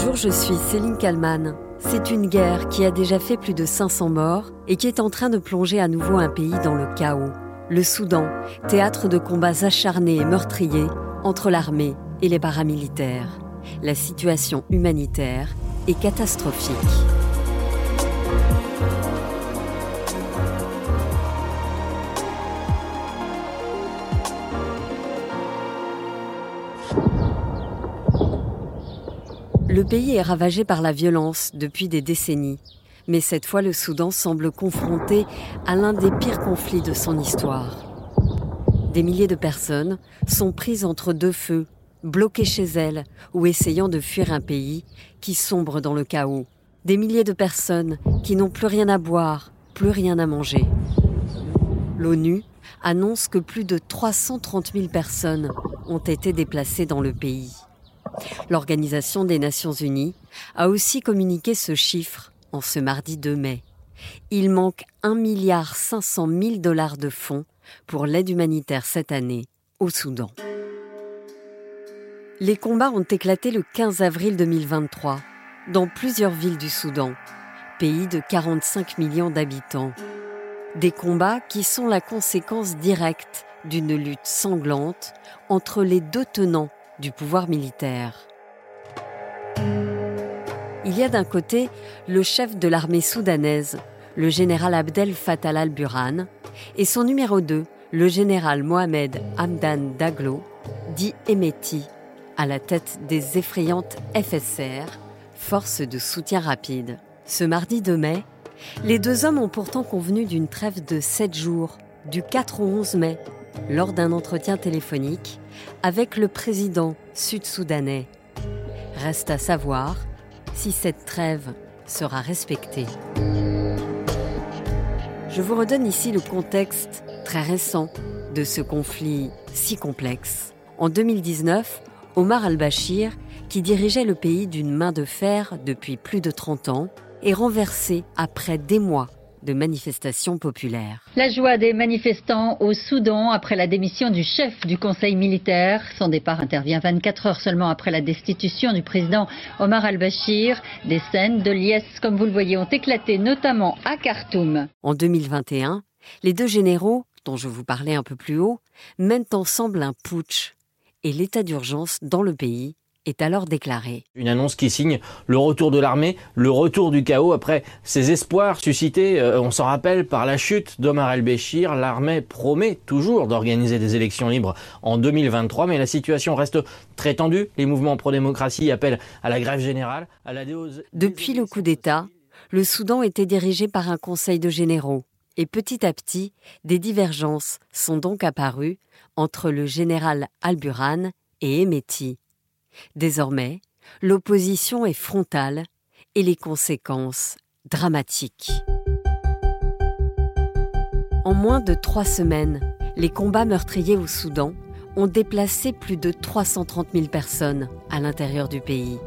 Bonjour, je suis Céline Kalman. C'est une guerre qui a déjà fait plus de 500 morts et qui est en train de plonger à nouveau un pays dans le chaos. Le Soudan, théâtre de combats acharnés et meurtriers entre l'armée et les paramilitaires. La situation humanitaire est catastrophique. Le pays est ravagé par la violence depuis des décennies. Mais cette fois, le Soudan semble confronté à l'un des pires conflits de son histoire. Des milliers de personnes sont prises entre deux feux, bloquées chez elles ou essayant de fuir un pays qui sombre dans le chaos. Des milliers de personnes qui n'ont plus rien à boire, plus rien à manger. L'ONU annonce que plus de 330 000 personnes ont été déplacées dans le pays. L'Organisation des Nations Unies a aussi communiqué ce chiffre en ce mardi 2 mai. Il manque 1,5 milliard de dollars de fonds pour l'aide humanitaire cette année au Soudan. Les combats ont éclaté le 15 avril 2023 dans plusieurs villes du Soudan, pays de 45 millions d'habitants. Des combats qui sont la conséquence directe d'une lutte sanglante entre les deux tenants du pouvoir militaire. Il y a d'un côté le chef de l'armée soudanaise, le général Abdel Fattah al-Burhan, et son numéro 2, le général Mohamed Hamdan Daglo, dit Emeti, à la tête des effrayantes FSR, forces de soutien rapide. Ce mardi 2 mai, les deux hommes ont pourtant convenu d'une trêve de 7 jours, du 4 au 11 mai, lors d'un entretien téléphonique avec le président sud-soudanais. Reste à savoir si cette trêve sera respectée. Je vous redonne ici le contexte très récent de ce conflit si complexe. En 2019, Omar al-Bashir, qui dirigeait le pays d'une main de fer depuis plus de 30 ans, est renversé après des mois de manifestations populaires. La joie des manifestants au Soudan après la démission du chef du conseil militaire. Son départ intervient 24 heures seulement après la destitution du président Omar al-Bashir. Des scènes de liesse, comme vous le voyez, ont éclaté notamment à Khartoum. En 2021, les deux généraux, dont je vous parlais un peu plus haut, mènent ensemble un putsch et l'état d'urgence dans le pays est alors déclaré. Une annonce qui signe le retour de l'armée, le retour du chaos après ces espoirs suscités, euh, on s'en rappelle, par la chute d'Omar el-Béchir. L'armée promet toujours d'organiser des élections libres en 2023, mais la situation reste très tendue. Les mouvements pro-démocratie appellent à la grève générale, à la Depuis le coup d'État, le Soudan était dirigé par un conseil de généraux. Et petit à petit, des divergences sont donc apparues entre le général Al-Burhan et Emeti. Désormais, l'opposition est frontale et les conséquences dramatiques. En moins de trois semaines, les combats meurtriers au Soudan ont déplacé plus de 330 000 personnes à l'intérieur du pays.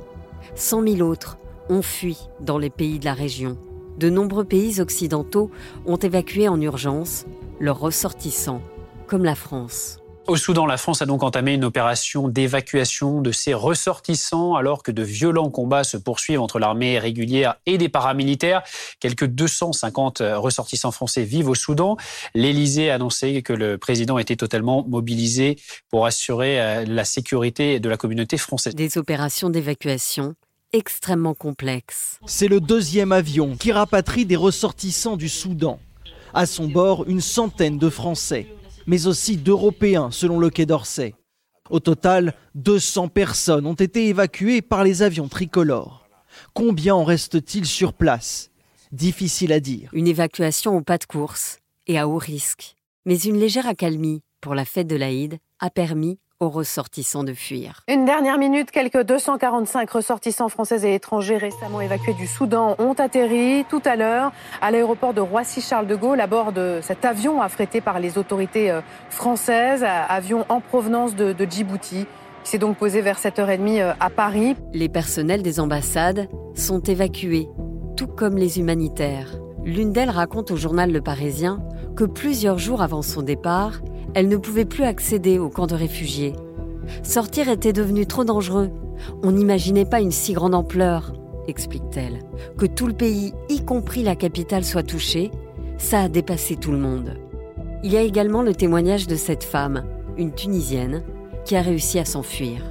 100 000 autres ont fui dans les pays de la région. De nombreux pays occidentaux ont évacué en urgence leurs ressortissants, comme la France. Au Soudan, la France a donc entamé une opération d'évacuation de ses ressortissants alors que de violents combats se poursuivent entre l'armée régulière et des paramilitaires. Quelques 250 ressortissants français vivent au Soudan. L'Élysée a annoncé que le président était totalement mobilisé pour assurer euh, la sécurité de la communauté française. Des opérations d'évacuation extrêmement complexes. C'est le deuxième avion qui rapatrie des ressortissants du Soudan. À son bord, une centaine de Français mais aussi d'Européens, selon le Quai d'Orsay. Au total, 200 personnes ont été évacuées par les avions tricolores. Combien en reste-t-il sur place? Difficile à dire. Une évacuation au pas de course et à haut risque. Mais une légère accalmie pour la fête de l'Aïd a permis aux ressortissants de fuir. Une dernière minute, quelques 245 ressortissants français et étrangers récemment évacués du Soudan ont atterri tout à l'heure à l'aéroport de Roissy-Charles de Gaulle à bord de cet avion affrété par les autorités euh, françaises, avion en provenance de, Djibouti qui s'est donc posé vers 7h30 euh, à Paris. Les personnels des ambassades sont évacués, tout comme les humanitaires. L'une d'elles raconte au journal Le Parisien que plusieurs jours avant son départ, elle ne pouvait plus accéder au camp de réfugiés. Sortir était devenu trop dangereux. On n'imaginait pas une si grande ampleur, explique-t-elle. Que tout le pays, y compris la capitale, soit touché, ça a dépassé tout le monde. Il y a également le témoignage de cette femme, une Tunisienne, qui a réussi à s'enfuir.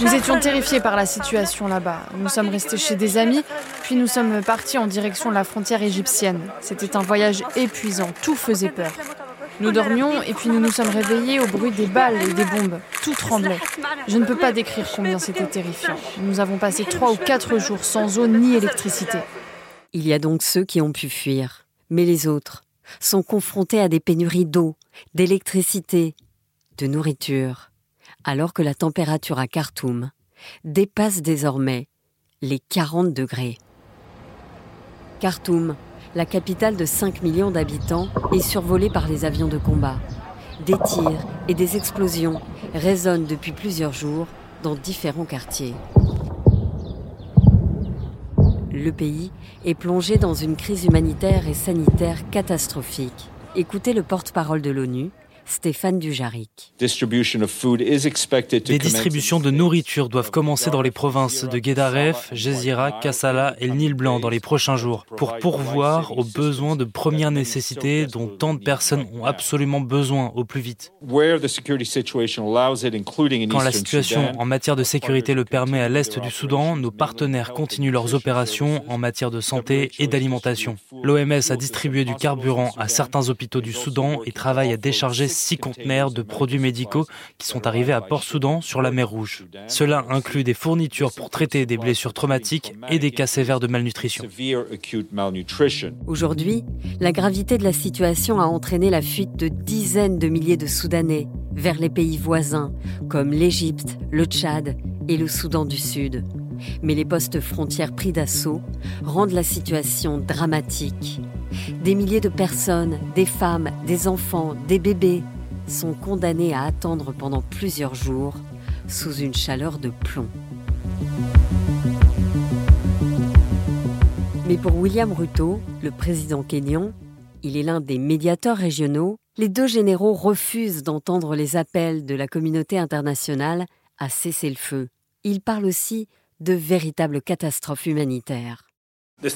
Nous étions terrifiés par la situation là-bas. Nous sommes restés chez des amis, puis nous sommes partis en direction de la frontière égyptienne. C'était un voyage épuisant, tout faisait peur. Nous dormions et puis nous nous sommes réveillés au bruit des balles et des bombes. Tout tremblait. Je ne peux pas décrire combien c'était terrifiant. Nous avons passé trois ou quatre jours sans eau ni électricité. Il y a donc ceux qui ont pu fuir, mais les autres sont confrontés à des pénuries d'eau, d'électricité, de nourriture alors que la température à Khartoum dépasse désormais les 40 degrés. Khartoum, la capitale de 5 millions d'habitants, est survolée par les avions de combat. Des tirs et des explosions résonnent depuis plusieurs jours dans différents quartiers. Le pays est plongé dans une crise humanitaire et sanitaire catastrophique. Écoutez le porte-parole de l'ONU, Stéphane Dujaric. Des distributions de nourriture doivent commencer dans les provinces de Guédaref, Gézira, Kassala et le Nil Blanc dans les prochains jours pour pourvoir aux besoins de première nécessité dont tant de personnes ont absolument besoin au plus vite. Quand la situation en matière de sécurité le permet à l'est du Soudan, nos partenaires continuent leurs opérations en matière de santé et d'alimentation. L'OMS a distribué du carburant à certains hôpitaux du Soudan et travaille à décharger six conteneurs de produits médicaux qui sont arrivés à Port-Soudan sur la mer Rouge. Cela inclut des fournitures pour traiter des blessures traumatiques et des cas sévères de malnutrition. Aujourd'hui, la gravité de la situation a entraîné la fuite de dizaines de milliers de Soudanais vers les pays voisins comme l'Égypte, le Tchad et le Soudan du Sud. Mais les postes frontières pris d'assaut rendent la situation dramatique. Des milliers de personnes, des femmes, des enfants, des bébés, sont condamnés à attendre pendant plusieurs jours sous une chaleur de plomb. Mais pour William Ruto, le président kényan, il est l'un des médiateurs régionaux, les deux généraux refusent d'entendre les appels de la communauté internationale à cesser le feu. Ils parlent aussi de véritables catastrophes humanitaires. De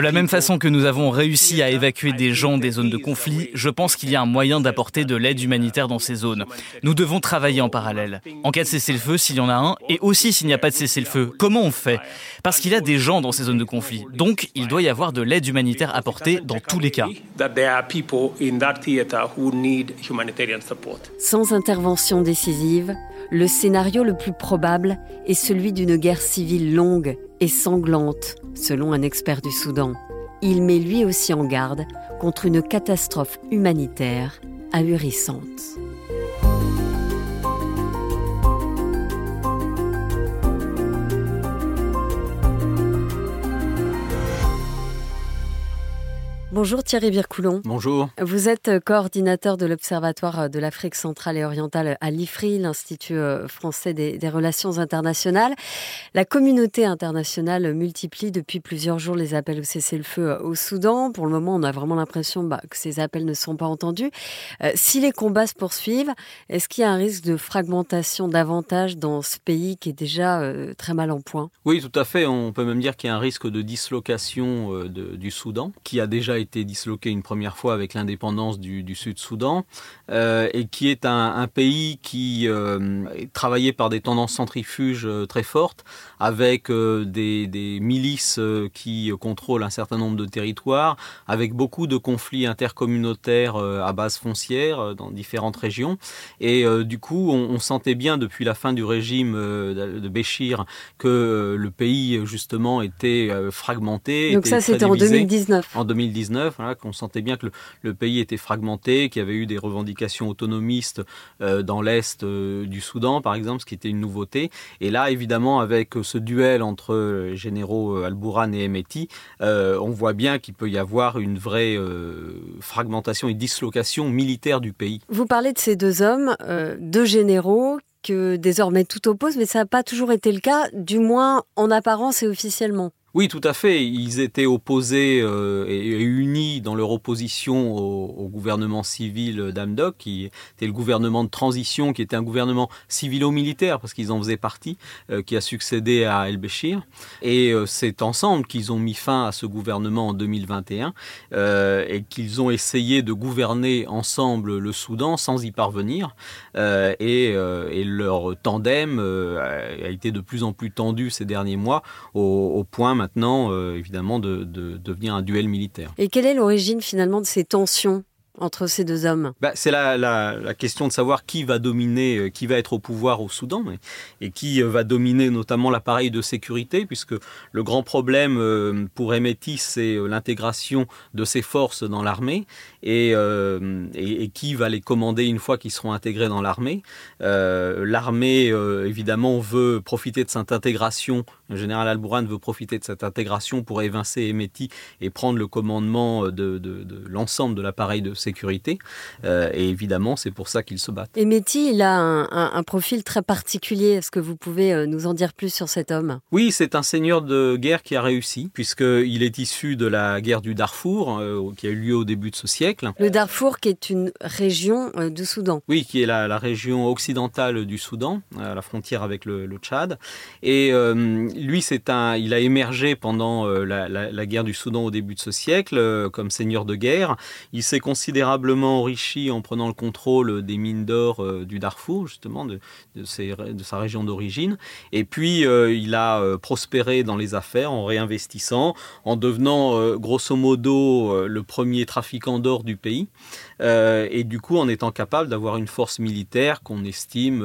la même façon que nous avons réussi à évacuer des gens des zones de conflit, je pense qu'il y a un moyen d'apporter de l'aide humanitaire dans ces zones. Nous devons travailler en parallèle. En cas de cessez-le-feu, s'il y en a un, et aussi s'il n'y a pas de cessez-le-feu, comment on fait? Parce qu'il y a des gens dans ces zones de conflit. Donc, il doit y avoir de l'aide humanitaire apportée dans tous les cas. Sans intervention décisive, le scénario le plus probable est celui d'une guerre civile longue et sanglante, selon un expert du Soudan. Il met lui aussi en garde contre une catastrophe humanitaire ahurissante. Bonjour Thierry Bircoulon. Bonjour. Vous êtes euh, coordinateur de l'Observatoire euh, de l'Afrique centrale et orientale à l'IFRI, l'Institut euh, français des, relations internationales. La communauté internationale multiplie depuis plusieurs jours les appels au cessez-le-feu au Soudan. Pour le moment, on a vraiment l'impression bah, que ces appels ne sont pas entendus. si les combats se poursuivent, est-ce qu'il y a un risque de fragmentation davantage dans ce pays qui est déjà très mal en point? Oui, tout à fait. On peut même dire qu'il y a un risque de dislocation du Soudan, qui a déjà été disloqué une première fois avec l'indépendance du, Sud-Soudan euh, et qui est un, pays qui euh, est travaillé par des tendances centrifuges euh, très fortes avec des, milices qui contrôlent un certain nombre de territoires, avec beaucoup de conflits intercommunautaires à base foncière dans différentes régions. Et du coup, on, sentait bien depuis la fin du régime de Béchir que le pays justement était fragmenté. Donc ça, c'était en 2019. En 2019 qu'on sentait bien que le, pays était fragmenté, qu'il y avait eu des revendications autonomistes euh, dans l'est euh, du Soudan, par exemple, ce qui était une nouveauté. Et là, évidemment, avec ce duel entre les généraux euh, Al-Bourhan et Emeti, on voit bien qu'il peut y avoir une vraie fragmentation et dislocation militaire du pays. Vous parlez de ces deux hommes, deux généraux que désormais tout oppose, mais ça n'a pas toujours été le cas, du moins en apparence et officiellement. Oui, tout à fait. Ils étaient opposés euh, et, unis dans leur opposition au, gouvernement civil d'Amdok, qui était le gouvernement de transition, qui était un gouvernement civilo-militaire, parce qu'ils en faisaient partie, euh, qui a succédé à El-Béchir. Et euh, c'est ensemble qu'ils ont mis fin à ce gouvernement en 2021 et qu'ils ont essayé de gouverner ensemble le Soudan sans y parvenir. Et, et, leur tandem a été de plus en plus tendu ces derniers mois, au, au point maintenant, euh, évidemment, de, devenir un duel militaire. Et quelle est l'origine finalement de ces tensions? Ces deux hommes? Bah, C'est la, question de savoir qui va dominer, euh, qui va être au pouvoir au Soudan et, qui euh, va dominer notamment l'appareil de sécurité, puisque le grand problème euh, pour Emeti, c'est l'intégration de ses forces dans l'armée et, qui va les commander une fois qu'ils seront intégrés dans l'armée. l'armée, évidemment, veut profiter de cette intégration. Le général Al-Bourhan veut profiter de cette intégration pour évincer Emeti et prendre le commandement de, de l'ensemble de l'appareil de sécurité. Euh, et évidemment, c'est pour ça qu'ils se battent. Et Métis, il a un, profil très particulier. Est-ce que vous pouvez euh, nous en dire plus sur cet homme? Oui, c'est un seigneur de guerre qui a réussi, puisqu'il est issu de la guerre du Darfour, euh, qui a eu lieu au début de ce siècle. Le Darfour, qui est une région du Soudan. Oui, qui est la, région occidentale du Soudan, à la frontière avec le, Tchad. Et lui, c'est un, il a émergé pendant la, la, guerre du Soudan au début de ce siècle comme seigneur de guerre. Il s'est considéré considérablement enrichi en prenant le contrôle des mines d'or euh, du Darfour, justement, de, de, sa région d'origine. Et puis, euh, il a euh, prospéré dans les affaires en réinvestissant, en devenant grosso modo le premier trafiquant d'or du pays. et du coup, en étant capable d'avoir une force militaire qu'on estime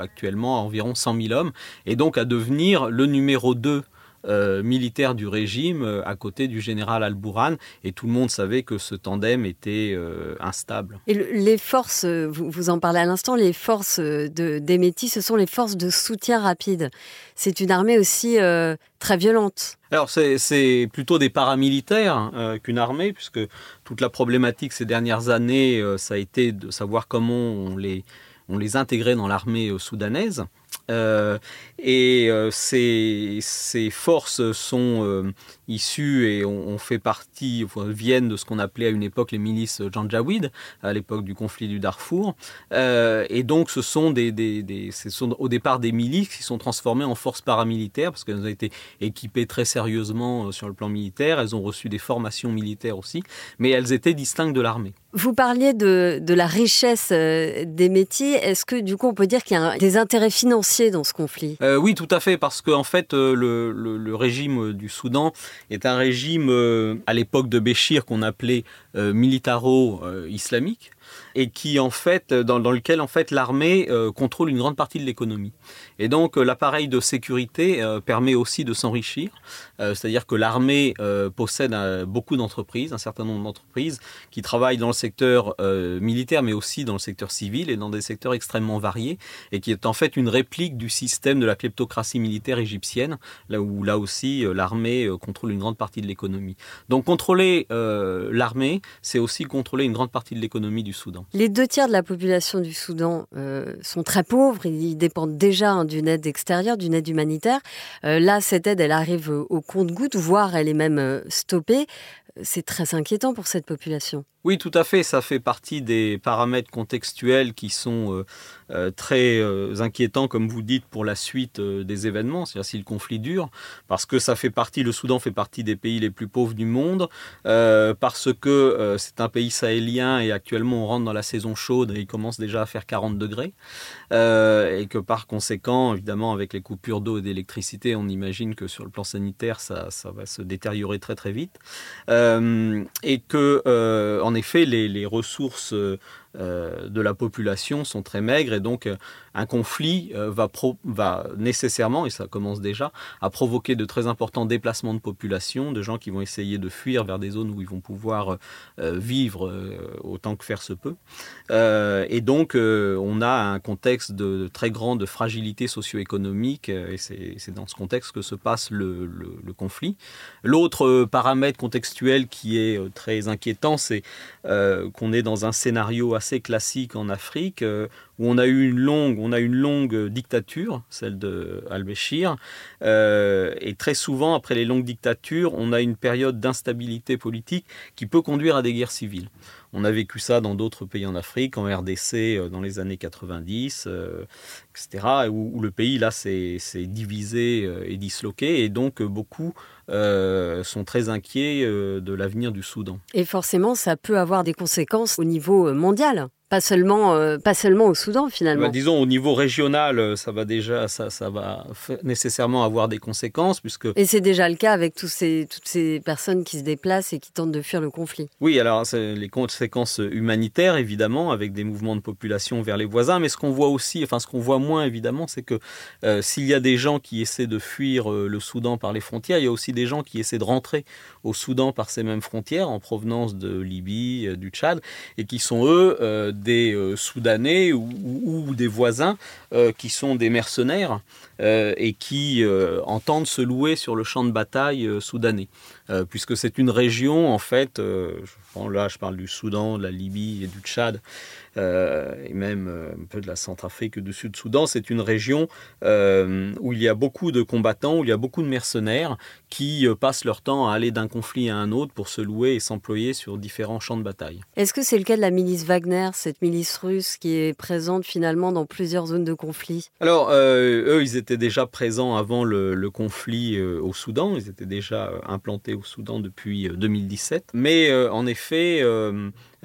actuellement à environ 100 000 hommes, et donc à devenir le numéro 2 euh, militaire du régime euh, à côté du général Al-Bourhan et tout le monde savait que ce tandem était euh, instable. Et les forces, vous, vous, en parlez à l'instant, les forces de d'Emeti, ce sont les forces de soutien rapide. C'est une armée aussi très violente. Alors c'est plutôt des paramilitaires qu'une armée, puisque toute la problématique ces dernières années, ça a été de savoir comment on les, on les intégrait dans l'armée soudanaise. Euh, et euh, ces, ces, forces sont euh, issues et on, fait partie, viennent de ce qu'on appelait à une époque les milices Janjaweed, à l'époque du conflit du Darfour. et donc ce sont, au départ des milices qui sont transformées en forces paramilitaires parce qu'elles ont été équipées très sérieusement sur le plan militaire, elles ont reçu des formations militaires aussi, mais elles étaient distinctes de l'armée. Vous parliez de la richesse des métiers. Est-ce que du coup on peut dire qu'il y a des intérêts financiers dans ce conflit. Euh, Oui, tout à fait, parce qu'en en fait, euh, le, régime du Soudan est un régime, euh, à l'époque de Béchir, qu'on appelait militaro-islamique et qui en fait dans, lequel en fait l'armée contrôle une grande partie de l'économie. Et donc l'appareil de sécurité permet aussi de s'enrichir, c'est-à-dire que l'armée possède beaucoup d'entreprises, un certain nombre d'entreprises qui travaillent dans le secteur militaire mais aussi dans le secteur civil et dans des secteurs extrêmement variés et qui est en fait une réplique du système de la kleptocratie militaire égyptienne, là où là aussi euh, l'armée euh, contrôle une grande partie de l'économie. Donc contrôler euh, l'armée, c'est aussi contrôler une grande partie de l'économie du Soudan. Les deux tiers de la population du Soudan sont très pauvres, ils dépendent déjà hein, d'une aide extérieure, d'une aide humanitaire. là, cette aide, elle arrive au compte-goutte, voire elle est même stoppée. C'est très inquiétant pour cette population. Oui, tout à fait. Ça fait partie des paramètres contextuels qui sont euh, euh, très euh, inquiétants, comme vous dites, pour la suite des événements, c'est-à-dire si le conflit dure, parce que ça fait partie, le Soudan fait partie des pays les plus pauvres du monde, parce que c'est un pays sahélien et actuellement on rentre dans la saison chaude et il commence déjà à faire 40 degrés, et que par conséquent, évidemment, avec les coupures d'eau et d'électricité, on imagine que sur le plan sanitaire, ça, va se détériorer très très vite, et que effet, les, ressources euh, euh, de la population sont très maigres et donc euh, un conflit va nécessairement, et ça commence déjà, à provoquer de très importants déplacements de population, de gens qui vont essayer de fuir vers des zones où ils vont pouvoir vivre autant que faire se peut. et donc on a un contexte de, très grande fragilité socio-économique et c'est dans ce contexte que se passe le, le conflit. L'autre paramètre contextuel qui est très inquiétant, c'est qu'on est dans un scénario assez classique en Afrique, euh, où on a eu une longue, on a une longue dictature, celle de Al-Béchir, euh, et très souvent après les longues dictatures, on a une période d'instabilité politique qui peut conduire à des guerres civiles. On a vécu ça dans d'autres pays en Afrique, en RDC euh, dans les années 90, euh, etc., où, le pays là s'est divisé et disloqué, et donc beaucoup sont très inquiets de l'avenir du Soudan. Et forcément, ça peut avoir des conséquences au niveau mondial. Pas seulement, euh, pas seulement au Soudan finalement. Bah, disons au niveau régional, euh, ça va déjà, ça, ça va nécessairement avoir des conséquences puisque. Et c'est déjà le cas avec tous ces, toutes ces personnes qui se déplacent et qui tentent de fuir le conflit. Oui, alors les conséquences humanitaires évidemment avec des mouvements de population vers les voisins, mais ce qu'on voit aussi, enfin ce qu'on voit moins évidemment, c'est que euh, s'il y a des gens qui essaient de fuir le Soudan par les frontières, il y a aussi des gens qui essaient de rentrer au Soudan par ces mêmes frontières en provenance de Libye, du Tchad, et qui sont eux des euh, Soudanais ou, des voisins euh, qui sont des mercenaires euh, et qui entendent se louer sur le champ de bataille soudanais. puisque c'est une région, en fait, là je parle du Soudan, de la Libye et du Tchad, euh, et même euh, un peu de la Centrafrique du Sud-Soudan. C'est une région euh, où il y a beaucoup de combattants, où il y a beaucoup de mercenaires qui passent leur temps à aller d'un conflit à un autre pour se louer et s'employer sur différents champs de bataille. Est-ce que c'est le cas de la milice Wagner, cette milice russe qui est présente finalement dans plusieurs zones de conflit? Alors, eux, ils étaient déjà présents avant le, le conflit au Soudan. Ils étaient déjà implantés au Soudan depuis 2017. Mais en effet,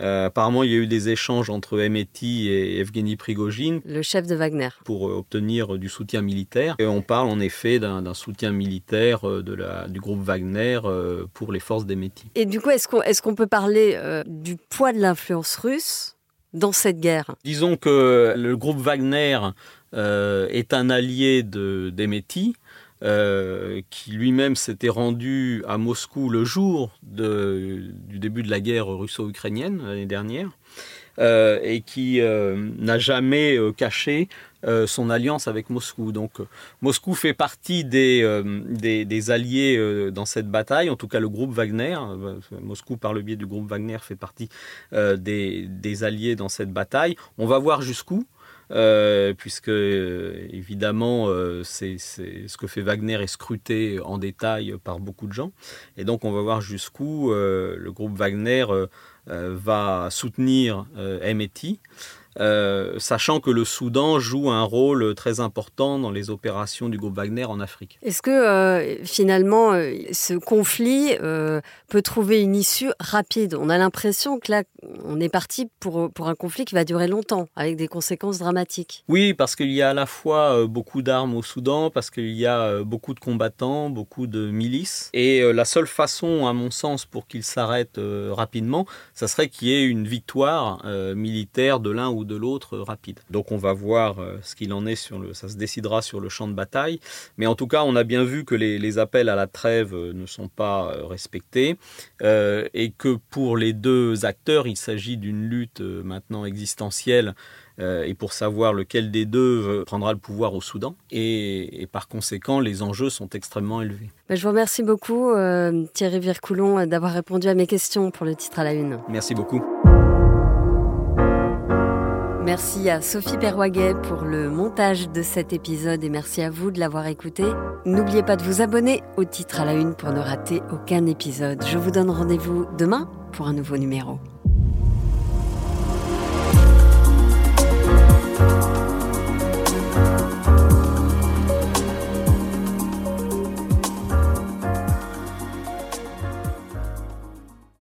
euh, apparemment, il y a eu des échanges entre Emeti et Evgeny Prigogine. Le chef de Wagner. Pour euh, obtenir du soutien militaire. Et on parle en effet d'un soutien militaire euh, de la, du groupe Wagner pour les forces d'Emeti. Et du coup, est-ce qu'on est qu'on peut parler du poids de l'influence russe dans cette guerre? Disons que le groupe Wagner est un allié d'Emeti. Euh, qui lui-même s'était rendu à Moscou le jour du début de la guerre russo-ukrainienne l'année dernière, euh, et qui euh, n'a jamais caché son alliance avec Moscou. Donc Moscou fait partie des, des, alliés dans cette bataille, en tout cas le groupe Wagner. Moscou, par le biais du groupe Wagner, fait partie des, des alliés dans cette bataille. On va voir jusqu'où. Euh, puisque euh, évidemment euh, c'est ce que fait Wagner est scruté en détail par beaucoup de gens. Et donc on va voir jusqu'où le groupe Wagner va soutenir MIT. Euh, sachant que le Soudan joue un rôle très important dans les opérations du groupe Wagner en Afrique. Est-ce que euh, finalement euh, ce conflit peut trouver une issue rapide? On a l'impression que là, on est parti pour, pour un conflit qui va durer longtemps, avec des conséquences dramatiques. Oui, parce qu'il y a à la fois beaucoup d'armes au Soudan, parce qu'il y a beaucoup de combattants, beaucoup de milices, et la seule façon, à mon sens, pour qu'il s'arrête rapidement, ça serait qu'il y ait une victoire militaire de l'un ou de l'autre rapide. Donc on va voir euh, ce qu'il en est sur le, ça se décidera sur le champ de bataille. Mais en tout cas, on a bien vu que les, appels à la trêve euh, ne sont pas euh, respectés et que pour les deux acteurs, il s'agit d'une lutte maintenant existentielle et pour savoir lequel des deux prendra le pouvoir au Soudan. Et, par conséquent, les enjeux sont extrêmement élevés. Ben, je vous remercie beaucoup, Thierry Vircoulon, d'avoir répondu à mes questions pour le titre à la une. Merci beaucoup. Merci à Sophie Perwaguet pour le montage de cet épisode et merci à vous de l'avoir écouté. N'oubliez pas de vous abonner au titre à la une pour ne rater aucun épisode. Je vous donne rendez-vous demain pour un nouveau numéro.